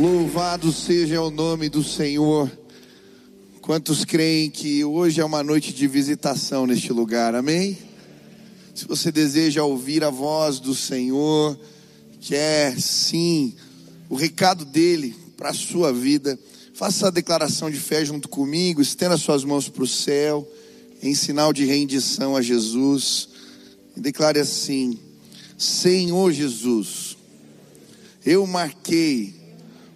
Louvado seja o nome do Senhor. Quantos creem que hoje é uma noite de visitação neste lugar, amém? Se você deseja ouvir a voz do Senhor, quer sim o recado dele para a sua vida, faça a declaração de fé junto comigo, estenda suas mãos para o céu, em sinal de rendição a Jesus, e declare assim: Senhor Jesus, eu marquei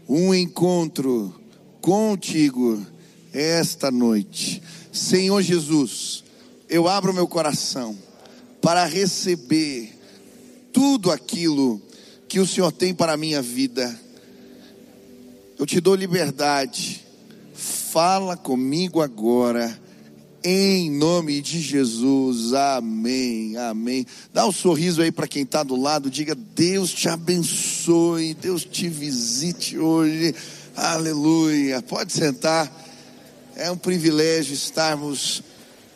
um encontro contigo esta noite. Senhor Jesus, eu abro meu coração para receber tudo aquilo que o Senhor tem para a minha vida. Eu te dou liberdade. Fala comigo agora. Em nome de Jesus, amém, amém. Dá um sorriso aí para quem está do lado, diga: Deus te abençoe, Deus te visite hoje, aleluia. Pode sentar, é um privilégio estarmos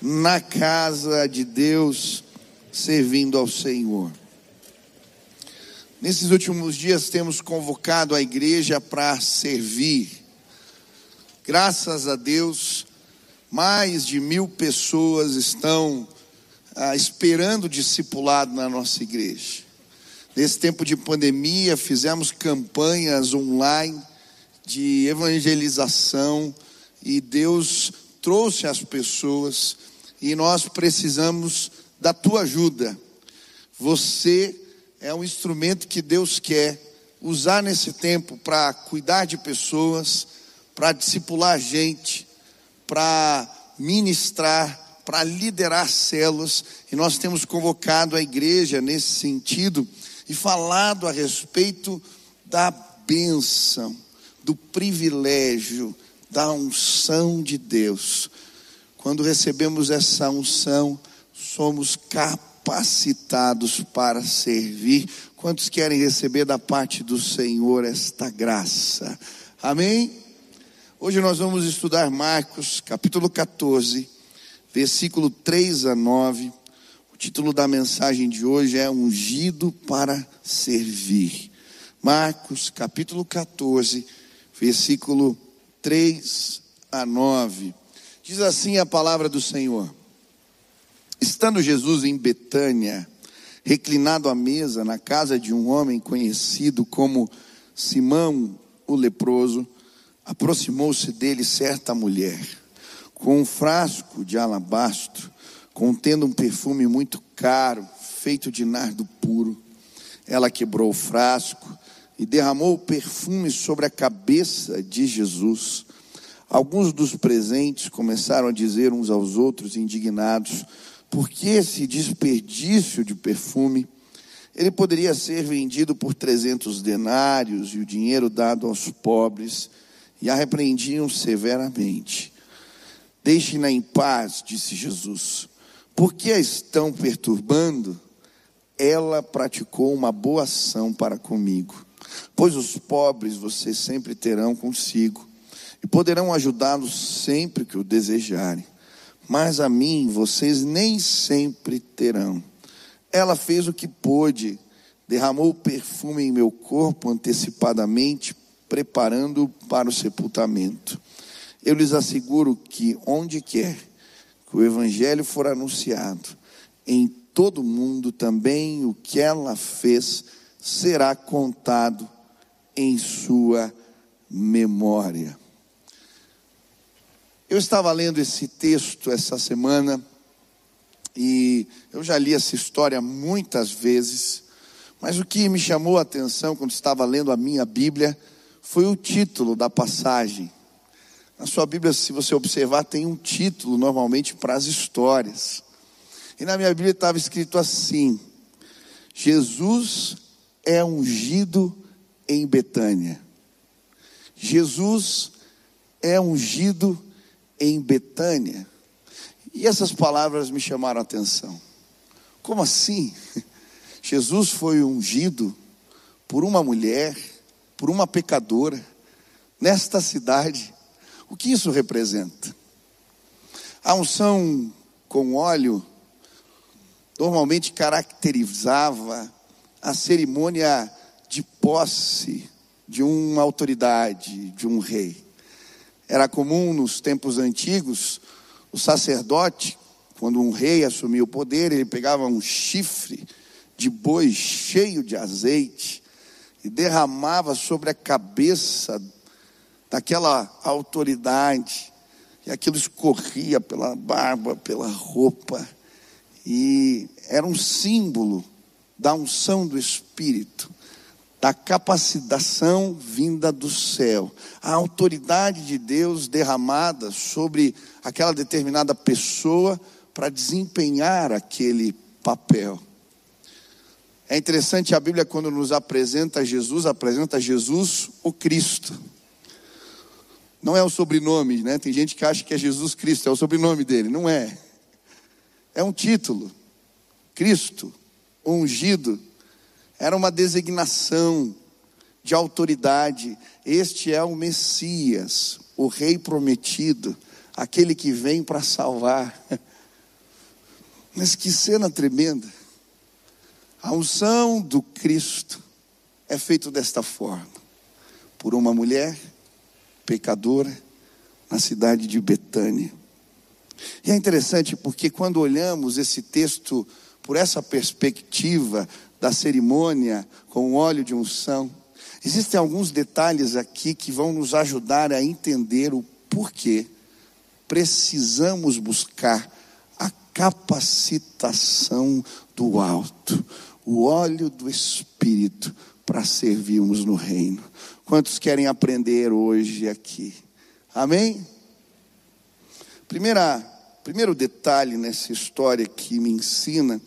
na casa de Deus, servindo ao Senhor. Nesses últimos dias temos convocado a igreja para servir. Graças a Deus, mais de mil pessoas estão ah, esperando discipulado na nossa igreja. Nesse tempo de pandemia, fizemos campanhas online de evangelização e Deus trouxe as pessoas e nós precisamos da tua ajuda. Você é um instrumento que Deus quer usar nesse tempo para cuidar de pessoas, para discipular gente, para ministrar, para liderar células, e nós temos convocado a igreja nesse sentido e falado a respeito da bênção, do privilégio, da unção de Deus. Quando recebemos essa unção, somos capacitados para servir. Quantos querem receber da parte do Senhor esta graça? Amém? Hoje nós vamos estudar Marcos, capítulo 14, versículo 3 a 9. O título da mensagem de hoje é Ungido para Servir. Marcos, capítulo 14, versículo 3 a 9. Diz assim a palavra do Senhor: Estando Jesus em Betânia, reclinado à mesa na casa de um homem conhecido como Simão o leproso, aproximou-se dele certa mulher, com um frasco de alabastro, contendo um perfume muito caro, feito de nardo puro. Ela quebrou o frasco e derramou o perfume sobre a cabeça de Jesus. Alguns dos presentes começaram a dizer uns aos outros, indignados, por que esse desperdício de perfume? Ele poderia ser vendido por trezentos denários e o dinheiro dado aos pobres e a repreendiam severamente. Deixem-na em paz, disse Jesus. Por que a estão perturbando? Ela praticou uma boa ação para comigo. Pois os pobres vocês sempre terão consigo e poderão ajudá-los sempre que o desejarem. Mas a mim vocês nem sempre terão. Ela fez o que pôde, derramou perfume em meu corpo antecipadamente preparando para o sepultamento. Eu lhes asseguro que onde quer que o evangelho for anunciado, em todo o mundo também o que ela fez será contado em sua memória. Eu estava lendo esse texto essa semana e eu já li essa história muitas vezes, mas o que me chamou a atenção quando estava lendo a minha Bíblia foi o título da passagem. Na sua Bíblia, se você observar, tem um título normalmente para as histórias. E na minha Bíblia estava escrito assim: Jesus é ungido em Betânia. Jesus é ungido em Betânia. E essas palavras me chamaram a atenção. Como assim? Jesus foi ungido por uma mulher por uma pecadora nesta cidade. O que isso representa? A unção com óleo normalmente caracterizava a cerimônia de posse de uma autoridade, de um rei. Era comum nos tempos antigos o sacerdote, quando um rei assumia o poder, ele pegava um chifre de boi cheio de azeite e derramava sobre a cabeça daquela autoridade, e aquilo escorria pela barba, pela roupa, e era um símbolo da unção do Espírito, da capacitação vinda do céu, a autoridade de Deus derramada sobre aquela determinada pessoa para desempenhar aquele papel. É interessante a Bíblia, quando nos apresenta Jesus, apresenta Jesus o Cristo. Não é o sobrenome, né? Tem gente que acha que é Jesus Cristo, é o sobrenome dele. Não é. É um título. Cristo, ungido, era uma designação de autoridade. Este é o Messias, o Rei prometido, aquele que vem para salvar. Mas que cena tremenda. A unção do Cristo é feita desta forma, por uma mulher pecadora na cidade de Betânia. E é interessante porque quando olhamos esse texto por essa perspectiva da cerimônia com óleo de unção, existem alguns detalhes aqui que vão nos ajudar a entender o porquê precisamos buscar a capacitação do alto, o óleo do Espírito para servirmos no reino. Quantos querem aprender hoje aqui? Amém? Primeira, primeiro detalhe nessa história que me ensina,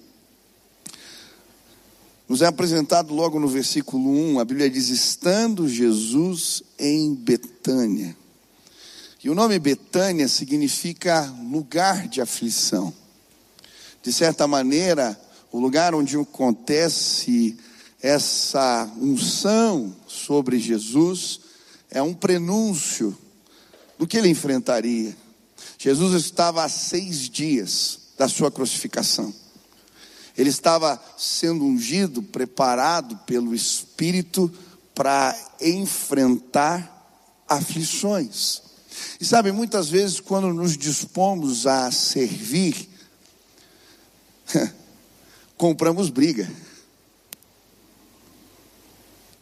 nos é apresentado logo no versículo 1, a Bíblia diz: Estando Jesus em Betânia. E o nome Betânia significa lugar de aflição. De certa maneira, o lugar onde acontece essa unção sobre Jesus é um prenúncio do que ele enfrentaria. Jesus estava há seis dias da sua crucificação. Ele estava sendo ungido, preparado pelo Espírito para enfrentar aflições. E sabe, muitas vezes, quando nos dispomos a servir, compramos briga.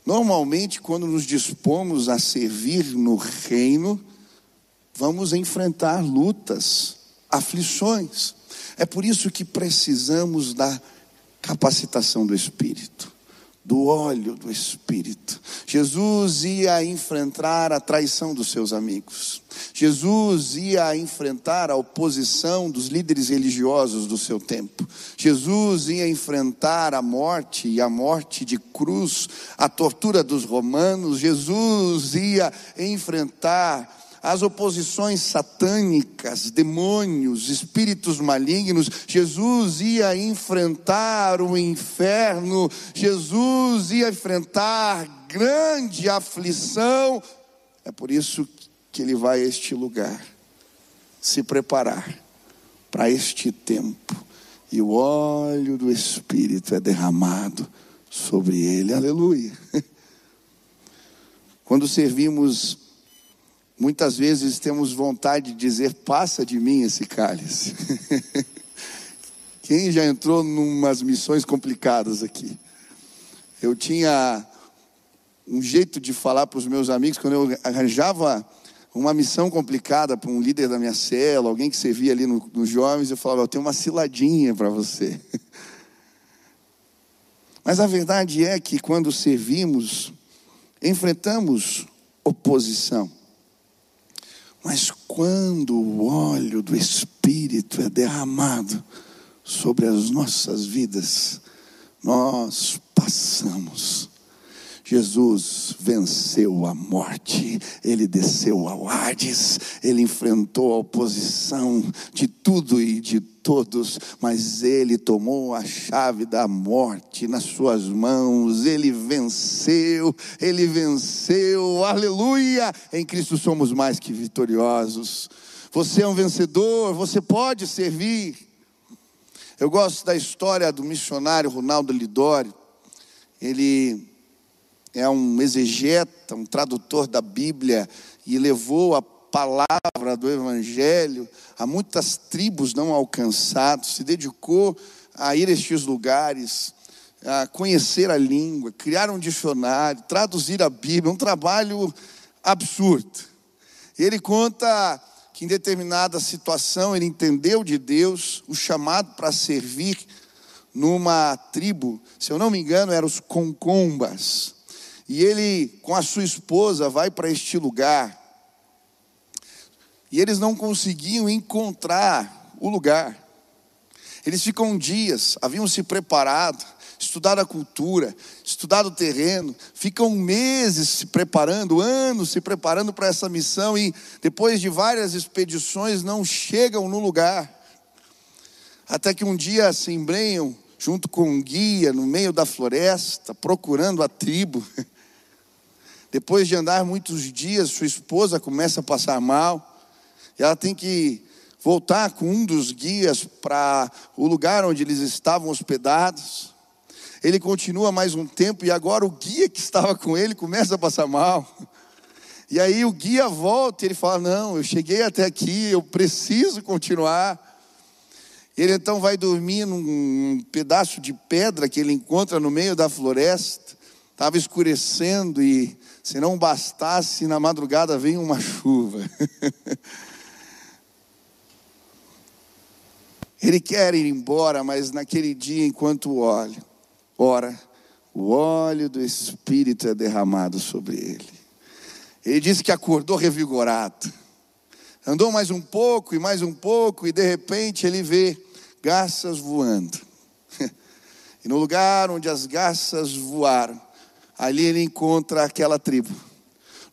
Normalmente, quando nos dispomos a servir no reino, vamos enfrentar lutas, aflições. É por isso que precisamos da capacitação do Espírito, do óleo do Espírito. Jesus ia enfrentar a traição dos seus amigos. Jesus ia enfrentar a oposição dos líderes religiosos do seu tempo. Jesus ia enfrentar a morte e a morte de cruz, a tortura dos romanos. Jesus ia enfrentar as oposições satânicas, demônios, espíritos malignos, Jesus ia enfrentar o inferno, Jesus ia enfrentar grande aflição. É por isso que ele vai a este lugar, se preparar para este tempo, e o óleo do Espírito é derramado sobre ele, aleluia. Quando servimos Muitas vezes temos vontade de dizer: passa de mim esse cálice. Quem já entrou numas missões complicadas aqui? Eu tinha um jeito de falar para os meus amigos quando eu arranjava uma missão complicada para um líder da minha cela, alguém que servia ali nos no jovens, eu falava: eu tenho uma ciladinha para você. Mas a verdade é que quando servimos, enfrentamos oposição. Mas quando o óleo do Espírito é derramado sobre as nossas vidas, nós passamos. Jesus venceu a morte, ele desceu ao Hades, ele enfrentou a oposição de tudo e de todos, mas ele tomou a chave da morte nas suas mãos, ele venceu, ele venceu, aleluia! Em Cristo somos mais que vitoriosos. Você é um vencedor, você pode servir. Eu gosto da história do missionário Ronaldo Lidório. Ele é um exegeta, um tradutor da Bíblia e levou a palavra do Evangelho a muitas tribos não alcançadas, se dedicou a ir a estes lugares, a conhecer a língua, criar um dicionário, traduzir a Bíblia, um trabalho absurdo. Ele conta que em determinada situação ele entendeu de Deus o chamado para servir numa tribo, se eu não me engano, eram os Concombas. E ele, com a sua esposa, vai para este lugar. E eles não conseguiam encontrar o lugar. Eles ficam dias, haviam se preparado, estudado a cultura, estudado o terreno, ficam meses se preparando, anos se preparando para essa missão e depois de várias expedições não chegam no lugar. Até que um dia se embrenham junto com um guia no meio da floresta, procurando a tribo. Depois de andar muitos dias, sua esposa começa a passar mal. E ela tem que voltar com um dos guias para o lugar onde eles estavam hospedados. Ele continua mais um tempo e agora o guia que estava com ele começa a passar mal. E aí o guia volta e ele fala: Não, eu cheguei até aqui, eu preciso continuar. Ele então vai dormir num pedaço de pedra que ele encontra no meio da floresta. Estava escurecendo e, se não bastasse, na madrugada vem uma chuva. Ele quer ir embora, mas naquele dia, enquanto óleo, ora, o óleo do Espírito é derramado sobre ele. Ele disse que acordou revigorado. Andou mais um pouco e mais um pouco, e de repente ele vê garças voando. E no lugar onde as garças voaram, ali ele encontra aquela tribo.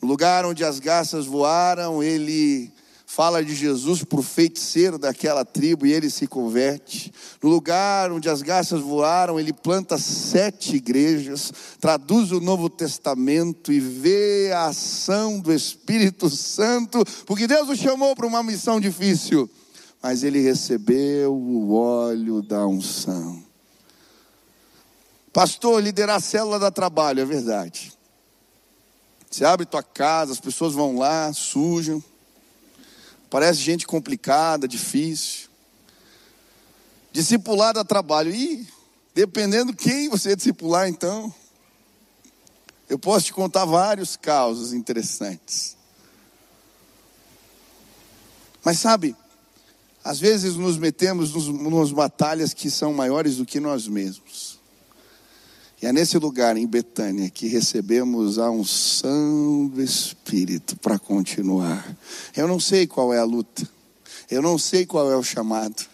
No lugar onde as garças voaram, ele fala de Jesus para o feiticeiro daquela tribo e ele se converte. No lugar onde as garças voaram, ele planta sete igrejas, traduz o Novo Testamento e vê a ação do Espírito Santo, porque Deus o chamou para uma missão difícil, mas ele recebeu o óleo da unção. Pastor, liderar a célula dá trabalho, é verdade. Você abre tua casa, as pessoas vão lá, sujam Parece gente complicada, difícil. Discipular dá trabalho. E, dependendo quem você discipular, então, eu posso te contar vários casos interessantes. Mas sabe, às vezes nos metemos nos, nos batalhas que são maiores do que nós mesmos. É nesse lugar, em Betânia, que recebemos a unção do Espírito para continuar. Eu não sei qual é a luta, eu não sei qual é o chamado.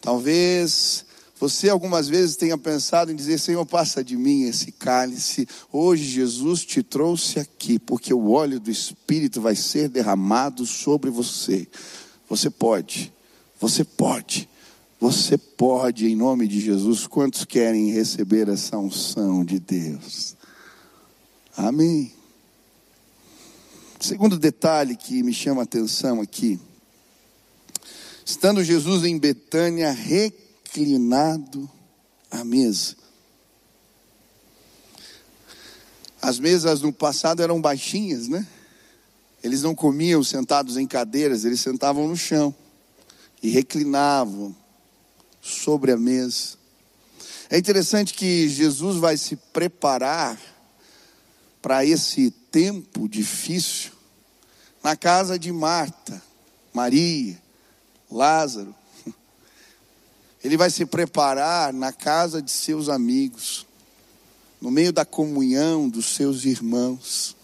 Talvez você algumas vezes tenha pensado em dizer: Senhor, passa de mim esse cálice. Hoje Jesus te trouxe aqui, porque o óleo do Espírito vai ser derramado sobre você. Você pode, você pode você pode, em nome de Jesus, quantos querem receber essa unção de Deus? Amém. Segundo detalhe que me chama a atenção aqui, estando Jesus em Betânia, reclinado à mesa. As mesas no passado eram baixinhas, né? Eles não comiam sentados em cadeiras, eles sentavam no chão e reclinavam sobre a mesa. É interessante que Jesus vai se preparar para esse tempo difícil na casa de Marta, Maria, Lázaro. Ele vai se preparar na casa de seus amigos, no meio da comunhão dos seus irmãos.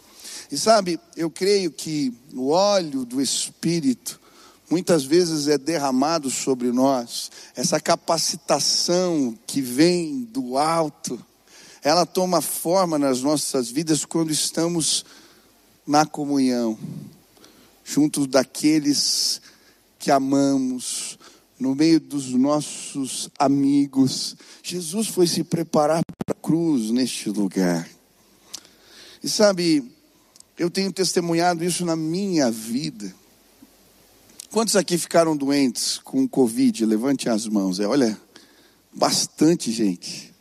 E sabe, eu creio que o óleo do Espírito muitas vezes é derramado sobre nós, essa capacitação que vem do alto, ela toma forma nas nossas vidas quando estamos na comunhão, junto daqueles que amamos, no meio dos nossos amigos. Jesus foi se preparar para a cruz neste lugar. E sabe, eu tenho testemunhado isso na minha vida. Quantos aqui ficaram doentes com Covid? Levante as mãos. É, olha, bastante gente.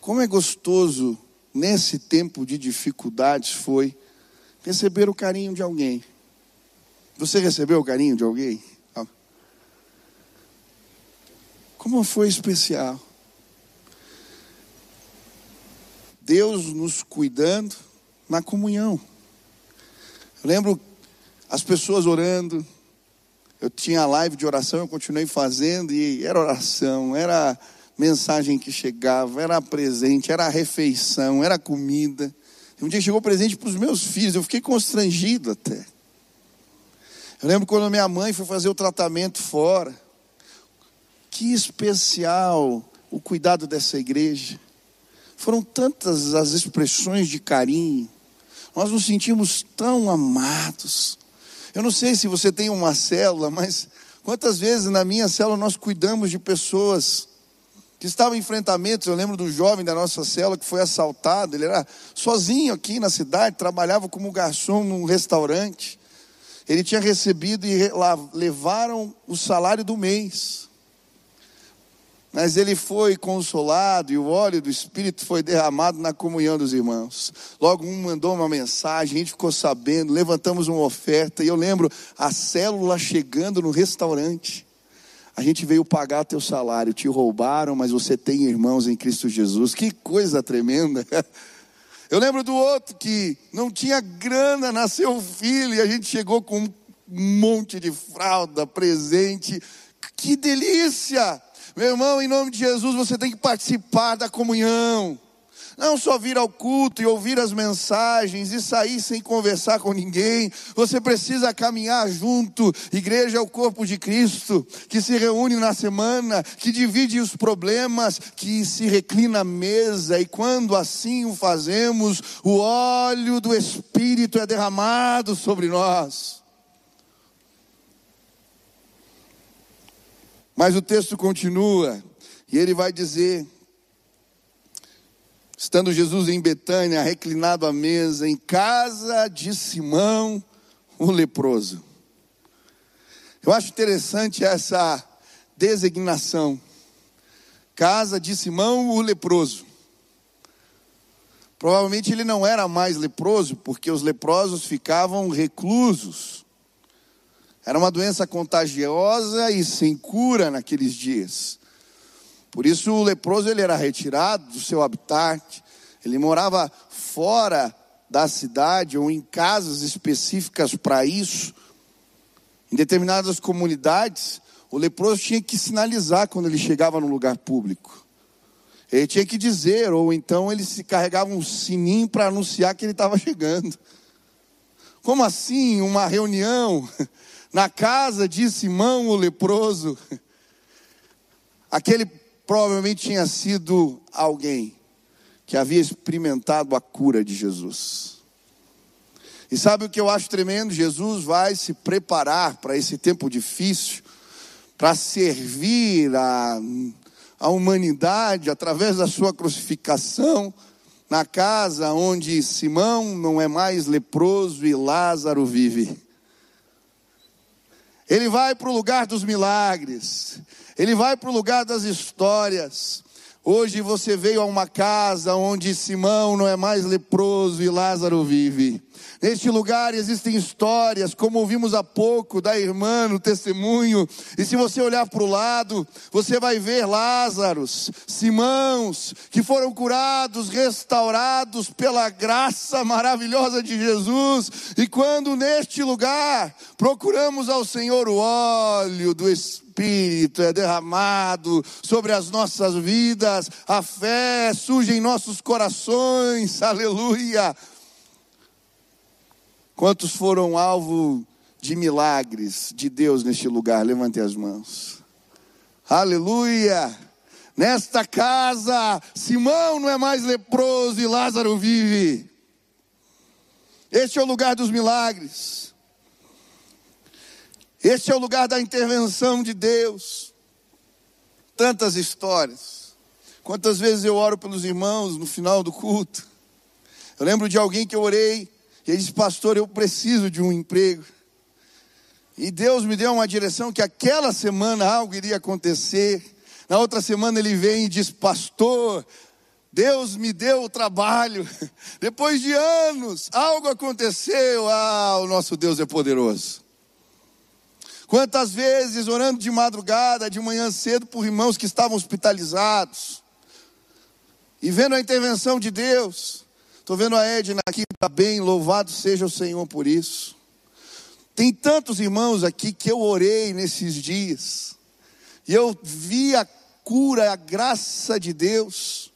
como é gostoso nesse tempo de dificuldades foi receber o carinho de alguém. Você recebeu o carinho de alguém? Como foi especial. Deus nos cuidando na comunhão. Eu lembro as pessoas orando. Eu tinha live de oração, eu continuei fazendo e era oração, era mensagem que chegava, era presente, era refeição, era comida. Um dia chegou presente para os meus filhos, eu fiquei constrangido até. Eu lembro quando minha mãe foi fazer o tratamento fora. Que especial o cuidado dessa igreja. Foram tantas as expressões de carinho. Nós nos sentimos tão amados. Eu não sei se você tem uma célula, mas quantas vezes na minha célula nós cuidamos de pessoas que estavam em enfrentamentos. Eu lembro do jovem da nossa célula que foi assaltado. Ele era sozinho aqui na cidade, trabalhava como garçom num restaurante. Ele tinha recebido e levaram o salário do mês. Mas ele foi consolado e o óleo do Espírito foi derramado na comunhão dos irmãos. Logo um mandou uma mensagem, a gente ficou sabendo, levantamos uma oferta. E eu lembro a célula chegando no restaurante. A gente veio pagar teu salário, te roubaram, mas você tem irmãos em Cristo Jesus. Que coisa tremenda. Eu lembro do outro que não tinha grana, nasceu filho e a gente chegou com um monte de fralda, presente. Que delícia! Meu irmão, em nome de Jesus, você tem que participar da comunhão. Não só vir ao culto e ouvir as mensagens e sair sem conversar com ninguém. Você precisa caminhar junto. Igreja é o corpo de Cristo, que se reúne na semana, que divide os problemas, que se reclina à mesa. E quando assim o fazemos, o óleo do Espírito é derramado sobre nós. Mas o texto continua, e ele vai dizer: Estando Jesus em Betânia, reclinado à mesa, em casa de Simão, o leproso. Eu acho interessante essa designação. Casa de Simão, o leproso. Provavelmente ele não era mais leproso, porque os leprosos ficavam reclusos. Era uma doença contagiosa e sem cura naqueles dias. Por isso o leproso ele era retirado do seu habitat, ele morava fora da cidade ou em casas específicas para isso. Em determinadas comunidades, o leproso tinha que sinalizar quando ele chegava no lugar público. Ele tinha que dizer, ou então ele se carregava um sininho para anunciar que ele estava chegando. Como assim? Uma reunião na casa de Simão o leproso. Aquele provavelmente tinha sido alguém que havia experimentado a cura de Jesus. E sabe o que eu acho tremendo? Jesus vai se preparar para esse tempo difícil, para servir a, a humanidade através da sua crucificação, na casa onde Simão não é mais leproso e Lázaro vive. Ele vai para o lugar dos milagres, ele vai para o lugar das histórias. Hoje você veio a uma casa onde Simão não é mais leproso e Lázaro vive. Neste lugar existem histórias, como ouvimos há pouco da irmã no testemunho. E se você olhar para o lado, você vai ver Lázaros, Simãos, que foram curados, restaurados pela graça maravilhosa de Jesus. E quando neste lugar procuramos ao Senhor o óleo do Espírito é derramado sobre as nossas vidas, a fé surge em nossos corações, aleluia. Quantos foram alvo de milagres de Deus neste lugar? Levante as mãos. Aleluia! Nesta casa, Simão não é mais leproso e Lázaro vive. Este é o lugar dos milagres. Este é o lugar da intervenção de Deus. Tantas histórias. Quantas vezes eu oro pelos irmãos no final do culto. Eu lembro de alguém que eu orei ele disse, pastor, eu preciso de um emprego. E Deus me deu uma direção que aquela semana algo iria acontecer. Na outra semana ele vem e diz, pastor, Deus me deu o trabalho. Depois de anos, algo aconteceu. Ah, o nosso Deus é poderoso. Quantas vezes orando de madrugada, de manhã cedo, por irmãos que estavam hospitalizados, e vendo a intervenção de Deus. Estou vendo a Edna aqui, está bem, louvado seja o Senhor por isso. Tem tantos irmãos aqui que eu orei nesses dias, e eu vi a cura, a graça de Deus.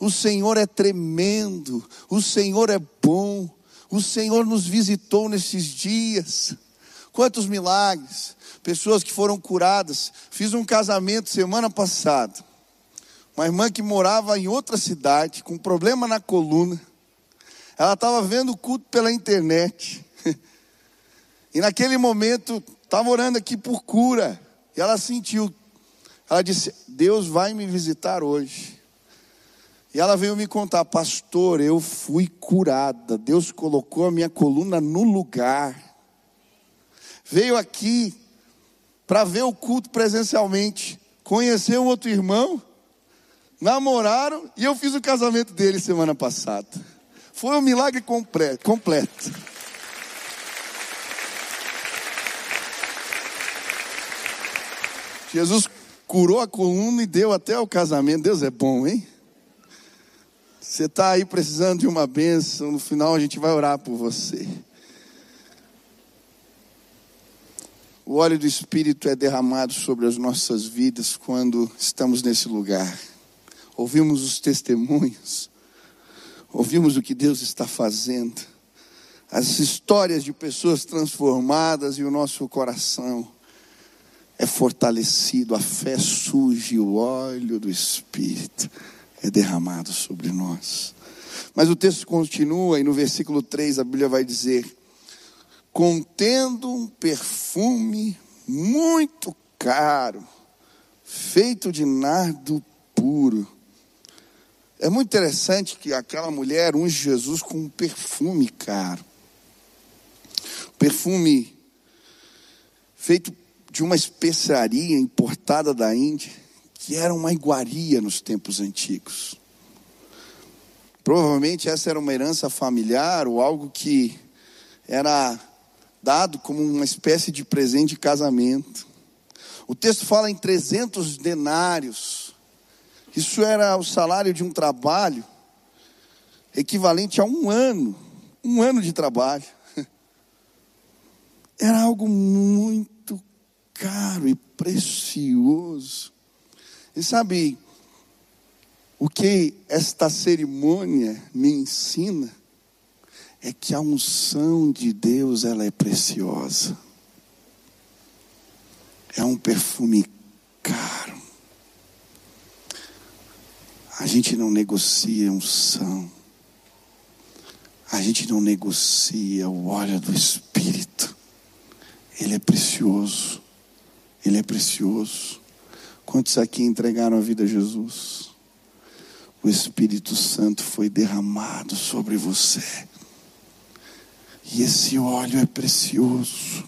O Senhor é tremendo, o Senhor é bom, o Senhor nos visitou nesses dias. Quantos milagres, pessoas que foram curadas. Fiz um casamento semana passada. Uma irmã que morava em outra cidade, com problema na coluna. Ela estava vendo o culto pela internet. E naquele momento, estava orando aqui por cura. E ela sentiu. Ela disse: Deus vai me visitar hoje. E ela veio me contar, pastor, eu fui curada. Deus colocou a minha coluna no lugar. Veio aqui para ver o culto presencialmente. Conheceu um outro irmão, namoraram e eu fiz o casamento dele semana passada. Foi um milagre completo. Jesus curou a coluna e deu até o casamento. Deus é bom, hein? Você está aí precisando de uma bênção, no final a gente vai orar por você. O óleo do Espírito é derramado sobre as nossas vidas quando estamos nesse lugar. Ouvimos os testemunhos, ouvimos o que Deus está fazendo, as histórias de pessoas transformadas e o nosso coração é fortalecido, a fé surge, o óleo do Espírito é derramado sobre nós. Mas o texto continua e no versículo 3 a Bíblia vai dizer: contendo um perfume muito caro, feito de nardo puro. É muito interessante que aquela mulher unge Jesus com um perfume caro. Perfume feito de uma especiaria importada da Índia que era uma iguaria nos tempos antigos. Provavelmente essa era uma herança familiar ou algo que era dado como uma espécie de presente de casamento. O texto fala em 300 denários. Isso era o salário de um trabalho equivalente a um ano, um ano de trabalho. Era algo muito caro e precioso. E sabe o que esta cerimônia me ensina? É que a unção de Deus ela é preciosa. É um perfume caro. A gente não negocia unção. A gente não negocia o óleo do Espírito. Ele é precioso. Ele é precioso. Quantos aqui entregaram a vida a Jesus? O Espírito Santo foi derramado sobre você. E esse óleo é precioso.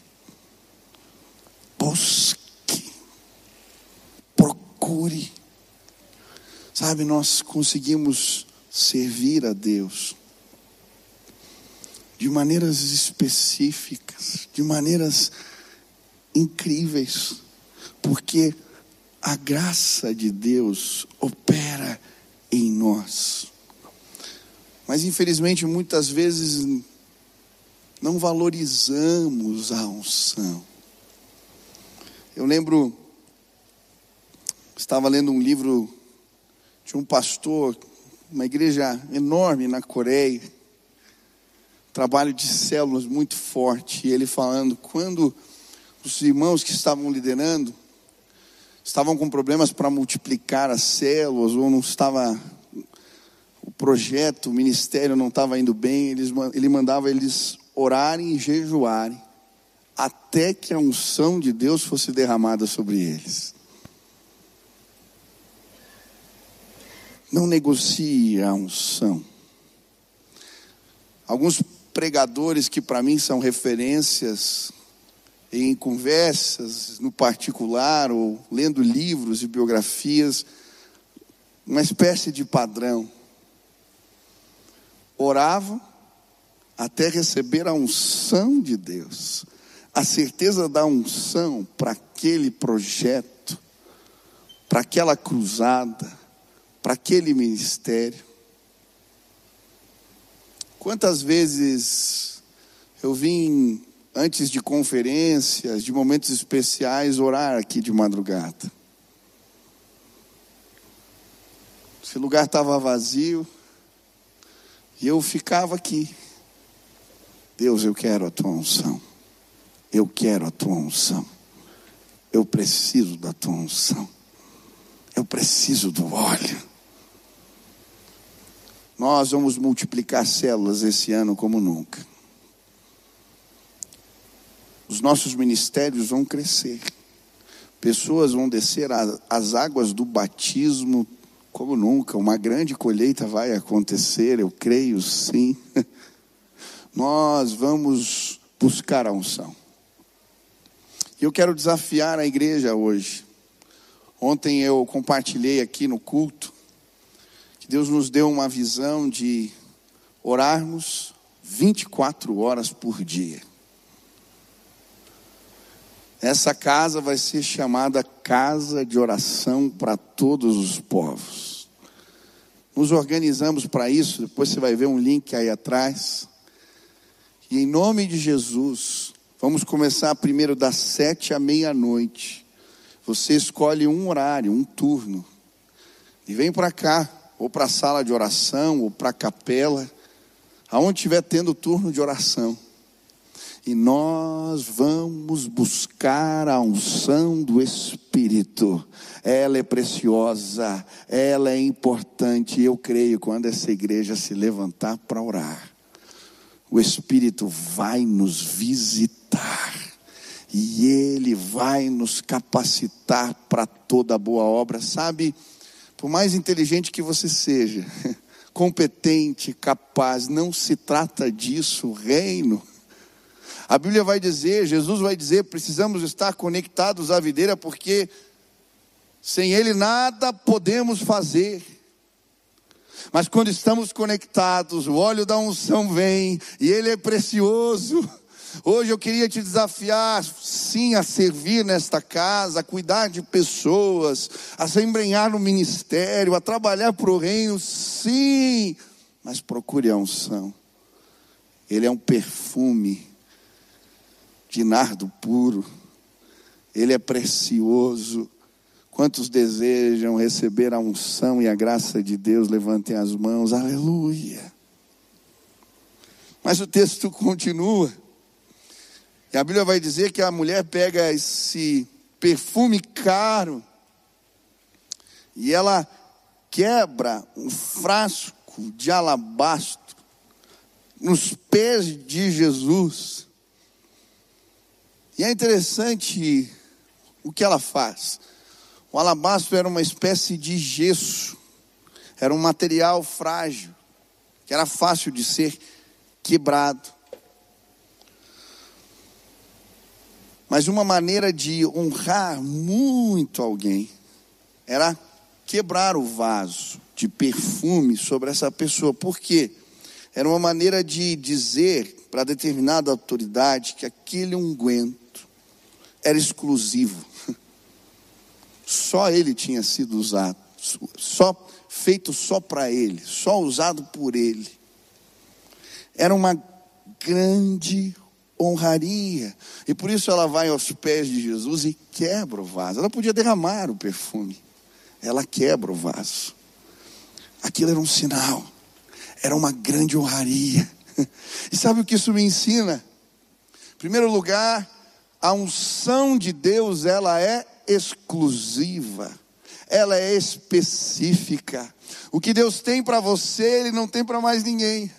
Busque, procure. Sabe, nós conseguimos servir a Deus de maneiras específicas, de maneiras incríveis, porque a graça de Deus opera em nós. Mas infelizmente muitas vezes não valorizamos a unção. Eu lembro, estava lendo um livro de um pastor, uma igreja enorme na Coreia, trabalho de células muito forte, e ele falando, quando os irmãos que estavam liderando, estavam com problemas para multiplicar as células, ou não estava. O projeto, o ministério não estava indo bem, eles, ele mandava eles orarem e jejuarem, até que a unção de Deus fosse derramada sobre eles. Não negocie a unção. Alguns pregadores que para mim são referências em conversas no particular ou lendo livros e biografias, uma espécie de padrão. Oravam até receber a unção de Deus, a certeza da unção para aquele projeto, para aquela cruzada, para aquele ministério. Quantas vezes eu vim antes de conferências, de momentos especiais, orar aqui de madrugada. Esse lugar estava vazio e eu ficava aqui. Deus, eu quero a tua unção. Eu quero a tua unção. Eu preciso da tua unção. Eu preciso do óleo. Nós vamos multiplicar células esse ano como nunca. Os nossos ministérios vão crescer. Pessoas vão descer as águas do batismo como nunca. Uma grande colheita vai acontecer, eu creio sim. Nós vamos buscar a unção. E eu quero desafiar a igreja hoje. Ontem eu compartilhei aqui no culto Deus nos deu uma visão de orarmos 24 horas por dia. Essa casa vai ser chamada Casa de Oração para Todos os Povos. Nos organizamos para isso, depois você vai ver um link aí atrás. E em nome de Jesus, vamos começar primeiro das sete à meia-noite. Você escolhe um horário, um turno, e vem para cá ou para a sala de oração, ou para a capela, aonde estiver tendo turno de oração. E nós vamos buscar a unção do Espírito. Ela é preciosa, ela é importante. Eu creio quando essa igreja se levantar para orar, o Espírito vai nos visitar e ele vai nos capacitar para toda boa obra. Sabe? Por mais inteligente que você seja, competente, capaz, não se trata disso, reino. A Bíblia vai dizer, Jesus vai dizer, precisamos estar conectados à videira, porque sem Ele nada podemos fazer. Mas quando estamos conectados, o óleo da unção vem, e Ele é precioso. Hoje eu queria te desafiar, sim, a servir nesta casa, a cuidar de pessoas, a se embrenhar no ministério, a trabalhar para o reino, sim, mas procure a unção. Ele é um perfume de nardo puro, ele é precioso. Quantos desejam receber a unção e a graça de Deus? Levantem as mãos, aleluia. Mas o texto continua. E a Bíblia vai dizer que a mulher pega esse perfume caro e ela quebra um frasco de alabastro nos pés de Jesus. E é interessante o que ela faz. O alabastro era uma espécie de gesso, era um material frágil, que era fácil de ser quebrado. Mas uma maneira de honrar muito alguém era quebrar o vaso de perfume sobre essa pessoa. Por quê? Era uma maneira de dizer para determinada autoridade que aquele unguento era exclusivo. Só ele tinha sido usado, só feito só para ele, só usado por ele. Era uma grande honraria. E por isso ela vai aos pés de Jesus e quebra o vaso. Ela podia derramar o perfume, ela quebra o vaso. Aquilo era um sinal, era uma grande honraria. E sabe o que isso me ensina? Em primeiro lugar, a unção de Deus, ela é exclusiva. Ela é específica. O que Deus tem para você, ele não tem para mais ninguém.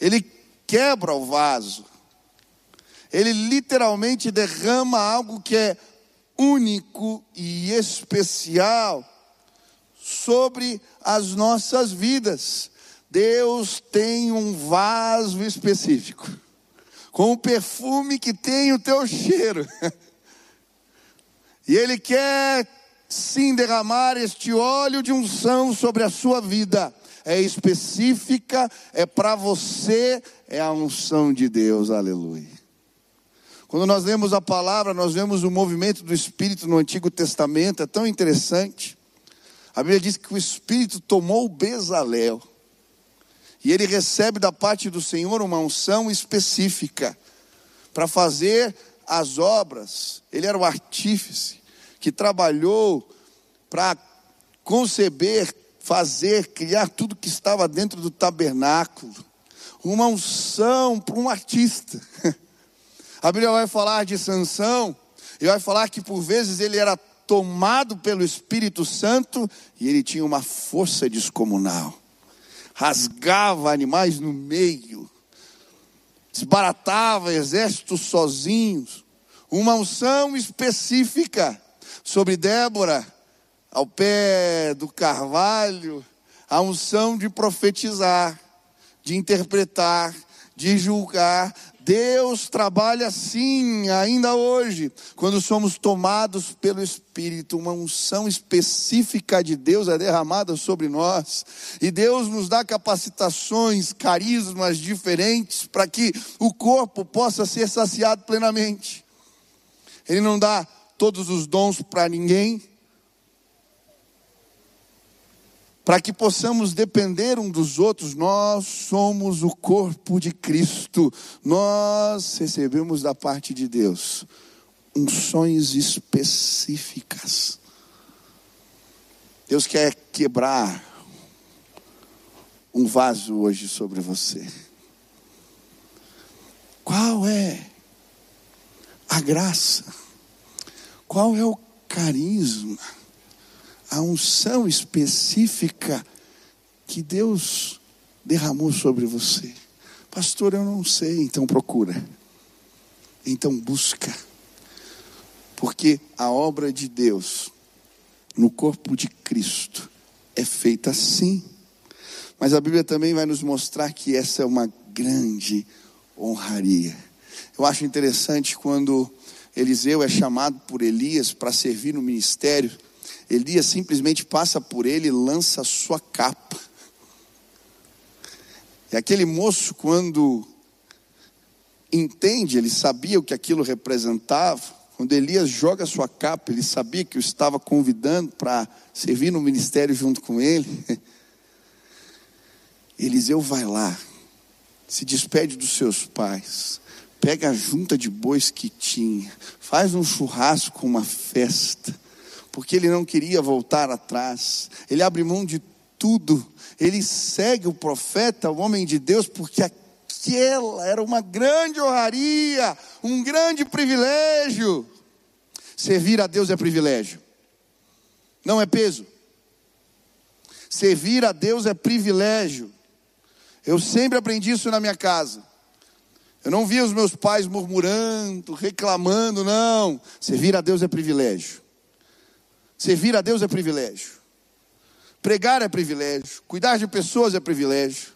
Ele quebra o vaso. Ele literalmente derrama algo que é único e especial sobre as nossas vidas. Deus tem um vaso específico, com o perfume que tem o teu cheiro. E Ele quer sim derramar este óleo de unção sobre a sua vida. É específica, é para você, é a unção de Deus, aleluia. Quando nós lemos a palavra, nós vemos o movimento do Espírito no Antigo Testamento, é tão interessante. A Bíblia diz que o Espírito tomou Bezalel, e ele recebe da parte do Senhor uma unção específica para fazer as obras. Ele era o artífice que trabalhou para conceber, fazer, criar tudo que estava dentro do tabernáculo. Uma unção para um artista. A Bíblia vai falar de Sansão e vai falar que por vezes ele era tomado pelo Espírito Santo e ele tinha uma força descomunal. Rasgava animais no meio, desbaratava exércitos sozinhos. Uma unção específica sobre Débora, ao pé do carvalho, a unção de profetizar, de interpretar, de julgar, Deus trabalha assim ainda hoje, quando somos tomados pelo Espírito, uma unção específica de Deus é derramada sobre nós, e Deus nos dá capacitações, carismas diferentes para que o corpo possa ser saciado plenamente. Ele não dá todos os dons para ninguém, para que possamos depender um dos outros, nós somos o corpo de Cristo, nós recebemos da parte de Deus unções específicas. Deus quer quebrar um vaso hoje sobre você. Qual é a graça? Qual é o carisma? A unção específica que Deus derramou sobre você. Pastor, eu não sei, então procura. Então busca. Porque a obra de Deus no corpo de Cristo é feita assim. Mas a Bíblia também vai nos mostrar que essa é uma grande honraria. Eu acho interessante quando Eliseu é chamado por Elias para servir no ministério. Elias simplesmente passa por ele e lança a sua capa. E aquele moço, quando entende, ele sabia o que aquilo representava. Quando Elias joga sua capa, ele sabia que o estava convidando para servir no ministério junto com ele. Eliseu vai lá, se despede dos seus pais, pega a junta de bois que tinha, faz um churrasco, uma festa, porque ele não queria voltar atrás. Ele abre mão de tudo. Ele segue o profeta, o homem de Deus, porque aquela era uma grande honraria, um grande privilégio. Servir a Deus é privilégio, não é peso. Servir a Deus é privilégio. Eu sempre aprendi isso na minha casa. Eu não via os meus pais murmurando, reclamando, não. Servir a Deus é privilégio. Servir a Deus é privilégio. Pregar é privilégio. Cuidar de pessoas é privilégio.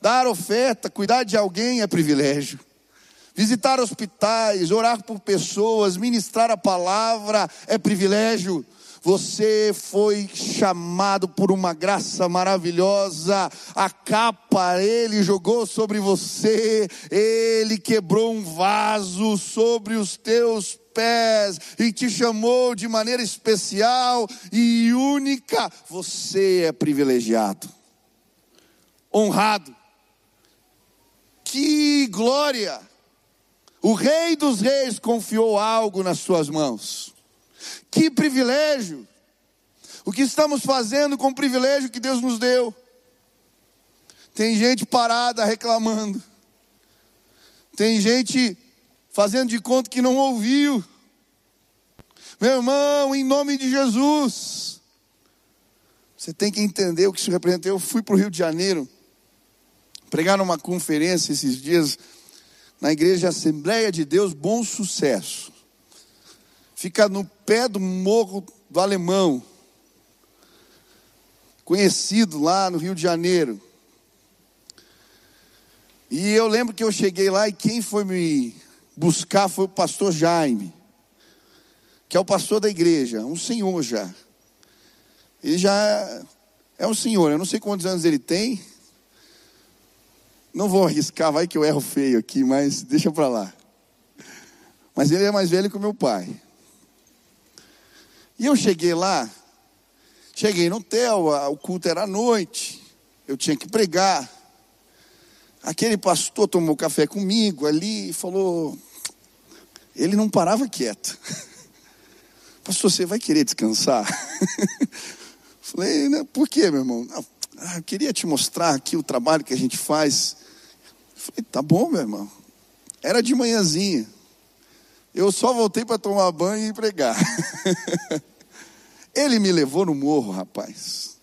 Dar oferta, cuidar de alguém é privilégio. Visitar hospitais, orar por pessoas, ministrar a palavra é privilégio. Você foi chamado por uma graça maravilhosa. A capa ele jogou sobre você, ele quebrou um vaso sobre os teus pés e te chamou de maneira especial e única. Você é privilegiado, honrado. Que glória! O Rei dos Reis confiou algo nas suas mãos. Que privilégio! O que estamos fazendo com o privilégio que Deus nos deu? Tem gente parada reclamando. Tem gente fazendo de conta que não ouviu. Meu irmão, em nome de Jesus, você tem que entender o que isso representa. Eu fui para o Rio de Janeiro pregar numa conferência esses dias na igreja Assembleia de Deus Bom Sucesso. Fica no pé do morro do Alemão, conhecido lá no Rio de Janeiro. E eu lembro que eu cheguei lá e quem foi me buscar foi o pastor Jaime. que é o pastor da igreja, um senhor já. Ele já é um senhor, eu não sei quantos anos ele tem. Não vou arriscar, vai que eu erro feio aqui, mas deixa para lá. Mas ele é mais velho que o meu pai. E eu cheguei lá, cheguei no hotel, o culto era à noite, eu tinha que pregar. Aquele pastor tomou café comigo ali e falou. Ele não parava quieto. Pastor, você vai querer descansar? Falei, por quê, meu irmão? Ah, eu queria te mostrar aqui o trabalho que a gente faz. Falei, tá bom, meu irmão. Era de manhãzinha. Eu só voltei para tomar banho e pregar. Ele me levou no morro, rapaz.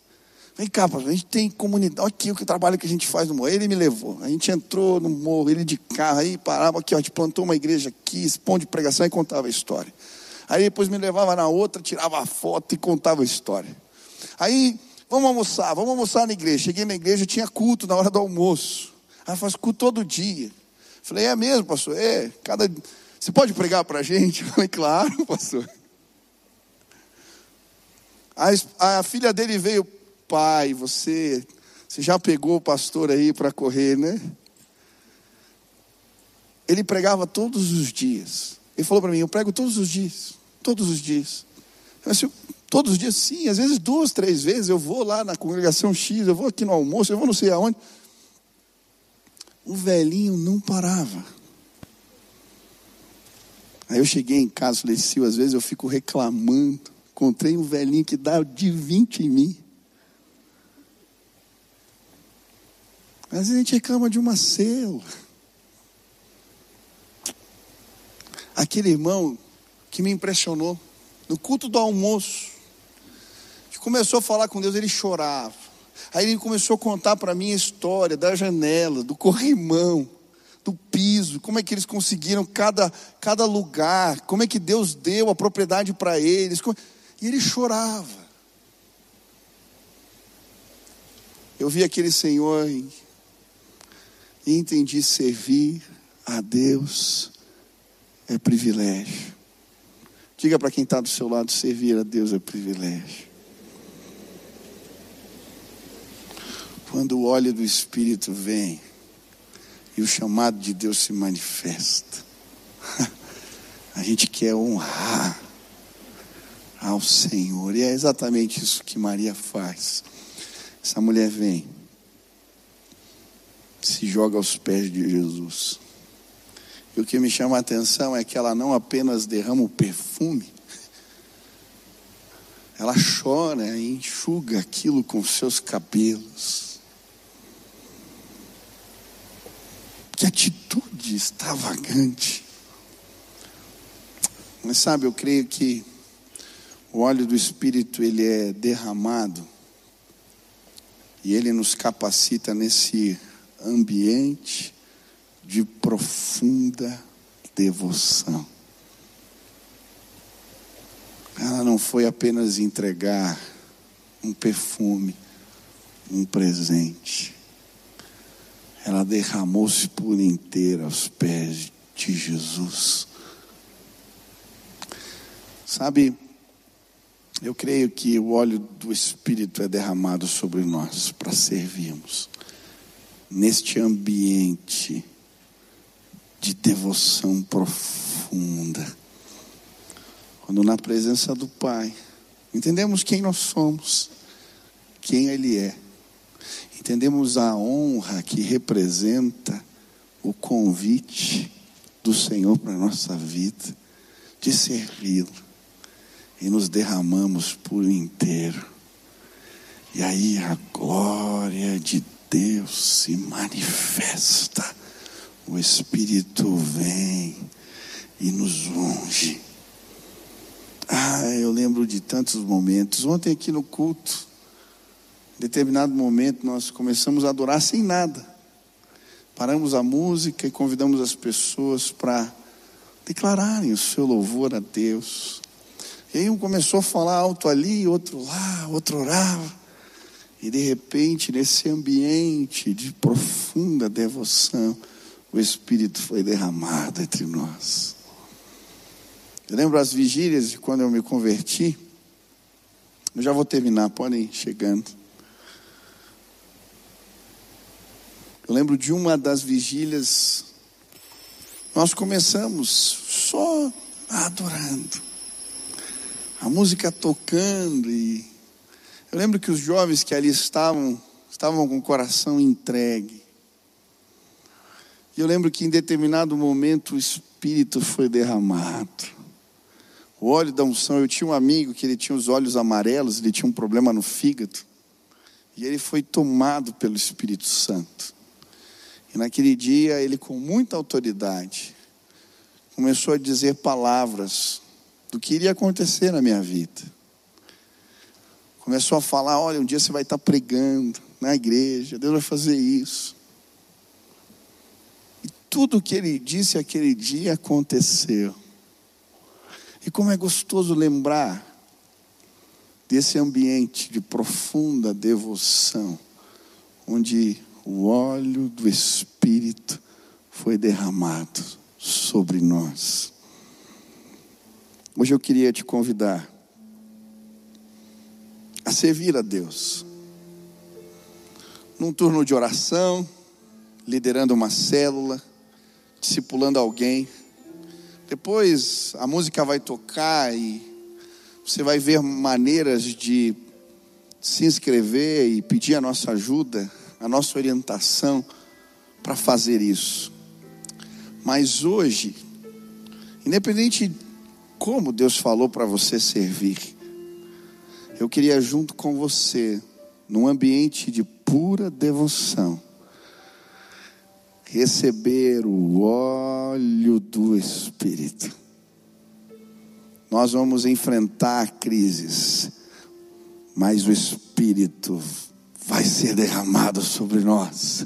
Vem cá, a gente tem comunidade. Aqui o que trabalho que a gente faz no morro. Ele me levou. A gente entrou no morro, ele de carro, aí parava aqui, ó, a gente plantou uma igreja aqui, de pregação e contava a história. Aí depois me levava na outra, tirava a foto e contava a história. Aí, vamos almoçar, vamos almoçar na igreja. Cheguei na igreja, tinha culto na hora do almoço. Aí faz culto todo dia. Falei, é mesmo, pastor? É, cada. Você pode pregar para a gente? Falei, claro, pastor. A, a filha dele veio, pai, você, você já pegou o pastor aí para correr, né? Ele pregava todos os dias. Ele falou para mim: Eu prego todos os dias. Todos os dias. Eu disse, todos os dias, sim. Às vezes duas, três vezes. Eu vou lá na congregação X, eu vou aqui no almoço, eu vou não sei aonde. O velhinho não parava. Aí eu cheguei em casa, falei, Sil, às vezes eu fico reclamando. Encontrei um velhinho que dá de 20 em mim. Às vezes a gente reclama de uma célula. Aquele irmão que me impressionou, no culto do almoço, que começou a falar com Deus, ele chorava. Aí ele começou a contar para mim a história da janela, do corrimão, do piso, como é que eles conseguiram cada, cada lugar, como é que Deus deu a propriedade para eles. E ele chorava. Eu vi aquele Senhor e entendi servir a Deus é privilégio. Diga para quem está do seu lado: servir a Deus é privilégio. Quando o óleo do Espírito vem e o chamado de Deus se manifesta, a gente quer honrar ao Senhor, e é exatamente isso que Maria faz. Essa mulher vem, se joga aos pés de Jesus. E o que me chama a atenção é que ela não apenas derrama o perfume, ela chora e enxuga aquilo com seus cabelos. Que atitude extravagante. Mas sabe, eu creio que o óleo do Espírito ele é derramado e ele nos capacita nesse ambiente de profunda devoção. Ela não foi apenas entregar um perfume, um presente. Ela derramou-se por inteira aos pés de Jesus. Sabe, eu creio que o óleo do Espírito é derramado sobre nós para servirmos neste ambiente de devoção profunda. Quando na presença do Pai, entendemos quem nós somos, quem Ele é, entendemos a honra que representa o convite do Senhor para a nossa vida, de servi-lo, e nos derramamos por inteiro. E aí a glória de Deus se manifesta o Espírito vem e nos unge. Ah, eu lembro de tantos momentos. Ontem aqui no culto, em determinado momento, nós começamos a adorar sem nada. Paramos a música e convidamos as pessoas para declararem o seu louvor a Deus. E aí um começou a falar alto ali, outro lá, outro orava. E de repente, nesse ambiente de profunda devoção, o Espírito foi derramado entre nós. Eu lembro as vigílias de quando eu me converti. Eu já vou terminar, podem ir chegando. Eu lembro de uma das vigílias, nós começamos só adorando, a música tocando, e eu lembro que os jovens que ali estavam, estavam com o coração entregue. E eu lembro que em determinado momento o Espírito foi derramado. O óleo da unção, eu tinha um amigo que ele tinha os olhos amarelos, ele tinha um problema no fígado. E ele foi tomado pelo Espírito Santo. E naquele dia, ele, com muita autoridade, começou a dizer palavras do que iria acontecer na minha vida. Começou a falar: olha, um dia você vai estar pregando na igreja, Deus vai fazer isso. E tudo o que ele disse aquele dia aconteceu. E como é gostoso lembrar desse ambiente de profunda devoção, onde o óleo do Espírito foi derramado sobre nós. Hoje eu queria te convidar a servir a Deus, num turno de oração, liderando uma célula, discipulando alguém. Depois a música vai tocar e você vai ver maneiras de se inscrever e pedir a nossa ajuda a nossa orientação para fazer isso. Mas hoje, independente de como Deus falou para você servir, eu queria junto com você, num ambiente de pura devoção, receber o óleo do Espírito. Nós vamos enfrentar crises, mas o Espírito vai ser derramado sobre nós.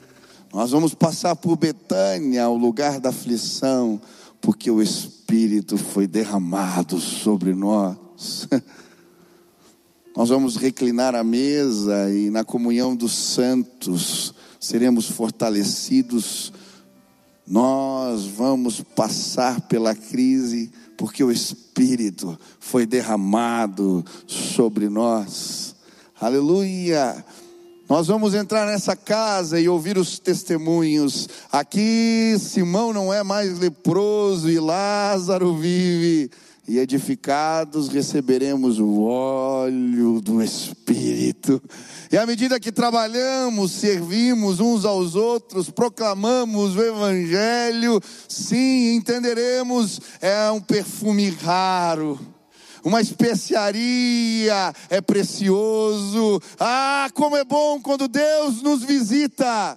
Nós vamos passar por Betânia, o lugar da aflição, porque o Espírito foi derramado sobre nós. Nós vamos reclinar a mesa e na comunhão dos santos seremos fortalecidos. Nós vamos passar pela crise porque o Espírito foi derramado sobre nós. Aleluia. Nós vamos entrar nessa casa e ouvir os testemunhos. Aqui Simão não é mais leproso e Lázaro vive. E edificados receberemos o óleo do Espírito. E à medida que trabalhamos, servimos uns aos outros, proclamamos o Evangelho, sim, entenderemos, é um perfume raro uma especiaria é precioso. Ah, como é bom quando Deus nos visita.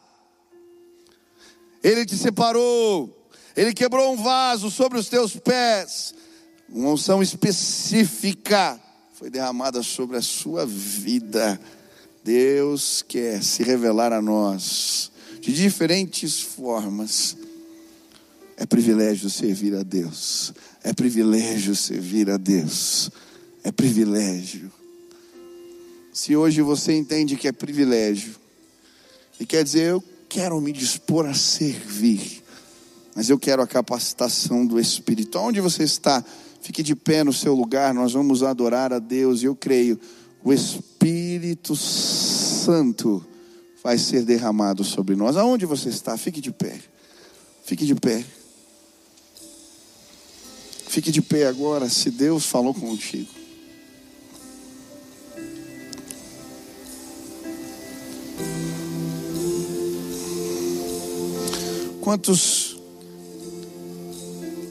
Ele te separou, ele quebrou um vaso sobre os teus pés, uma unção específica foi derramada sobre a sua vida. Deus quer se revelar a nós de diferentes formas. É privilégio servir a Deus. É privilégio servir a Deus. É privilégio. Se hoje você entende que é privilégio, e quer dizer, eu quero me dispor a servir, mas eu quero a capacitação do Espírito. Onde você está? Fique de pé no seu lugar, nós vamos adorar a Deus, e eu creio, o Espírito Santo vai ser derramado sobre nós. Aonde você está? Fique de pé. Fique de pé. Fique de pé agora, se Deus falou contigo. Quantos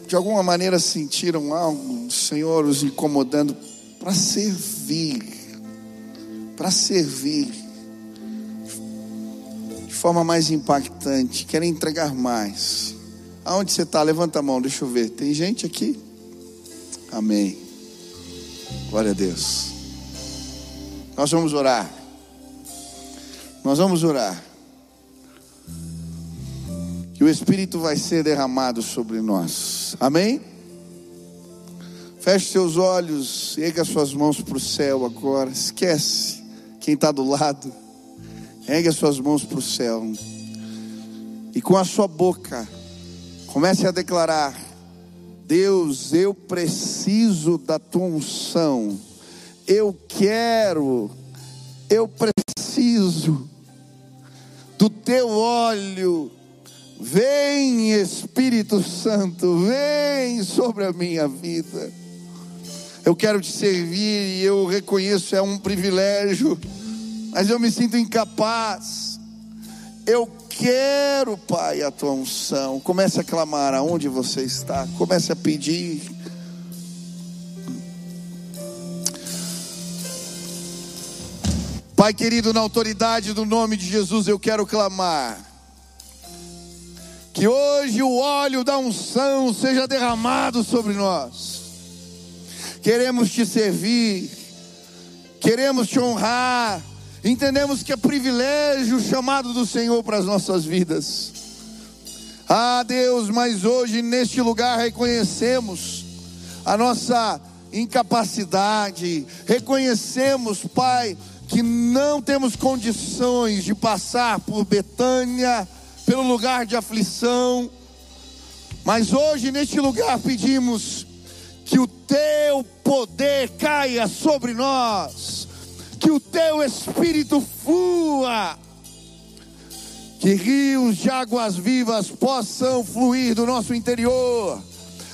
de alguma maneira sentiram algo, Senhor, os incomodando para servir, para servir de forma mais impactante, querem entregar mais. Aonde você está? Levanta a mão, deixa eu ver. Tem gente aqui? Amém. Glória a Deus. Nós vamos orar. Nós vamos orar. Que o Espírito vai ser derramado sobre nós. Amém? Feche seus olhos, erga suas mãos para o céu agora. Esquece quem está do lado. Erga suas mãos para o céu. E com a sua boca, comece a declarar Deus, eu preciso da tua unção. Eu quero, eu preciso do teu óleo. Vem, Espírito Santo, vem sobre a minha vida. Eu quero te servir e eu reconheço é um privilégio, mas eu me sinto incapaz. Eu quero, Pai, a tua unção. Comece a clamar aonde você está. Comece a pedir. Pai querido, na autoridade do nome de Jesus, eu quero clamar. Que hoje o óleo da unção seja derramado sobre nós. Queremos te servir, queremos te honrar Entendemos que é privilégio o chamado do Senhor para as nossas vidas. Ah, Deus, mas hoje neste lugar reconhecemos a nossa incapacidade, reconhecemos, Pai, que não temos condições de passar por Betânia, pelo lugar de aflição, mas hoje neste lugar pedimos que o teu poder caia sobre nós que o teu espírito flua, que rios de águas vivas possam fluir do nosso interior.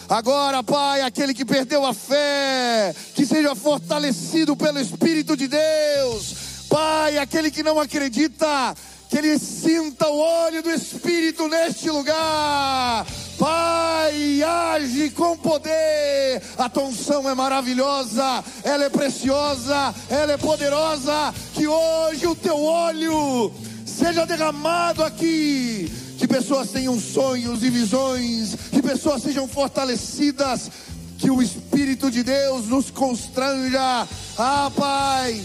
Agora, Pai, aquele que perdeu a fé, que seja fortalecido pelo Espírito de Deus. Pai, aquele que não acredita, que ele sinta o olho do Espírito neste lugar. Pai, age com poder. A tua unção é maravilhosa, ela é preciosa, ela é poderosa. Que hoje o teu olho seja derramado aqui. Que pessoas tenham sonhos e visões, que pessoas sejam fortalecidas. Que o Espírito de Deus nos constranja. Ah, Pai,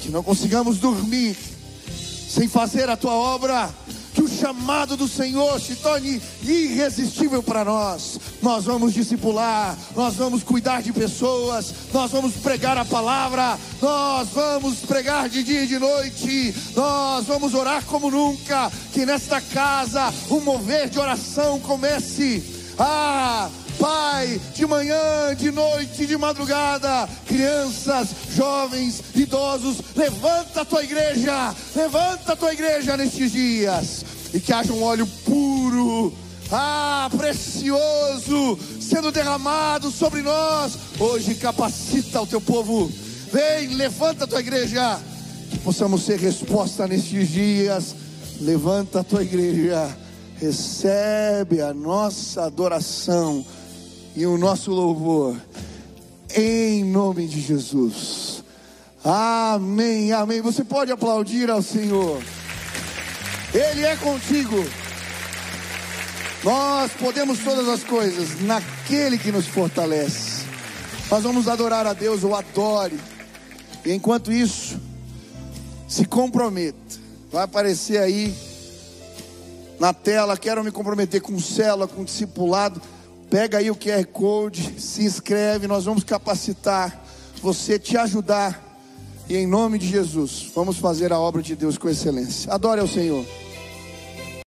que não consigamos dormir sem fazer a tua obra chamado do Senhor se torne irresistível para nós. Nós vamos discipular, nós vamos cuidar de pessoas, nós vamos pregar a palavra, nós vamos pregar de dia e de noite, nós vamos orar como nunca. Que nesta casa um mover de oração comece. Ah, Pai, de manhã, de noite, de madrugada, crianças, jovens, idosos, levanta a tua igreja, levanta a tua igreja nestes dias, e que haja um óleo puro, ah, precioso, sendo derramado sobre nós. Hoje capacita o teu povo, vem, levanta a tua igreja, que possamos ser resposta nestes dias. Levanta a tua igreja, recebe a nossa adoração e o nosso louvor, em nome de Jesus. Amém, amém. Você pode aplaudir ao Senhor, Ele é contigo. Nós podemos todas as coisas naquele que nos fortalece. Nós vamos adorar a Deus, ou adore. E enquanto isso, se comprometa. Vai aparecer aí na tela. Quero me comprometer com célula, com discipulado. Pega aí o QR Code, se inscreve, nós vamos capacitar você, te ajudar. E em nome de Jesus, vamos fazer a obra de Deus com excelência. Adore ao Senhor.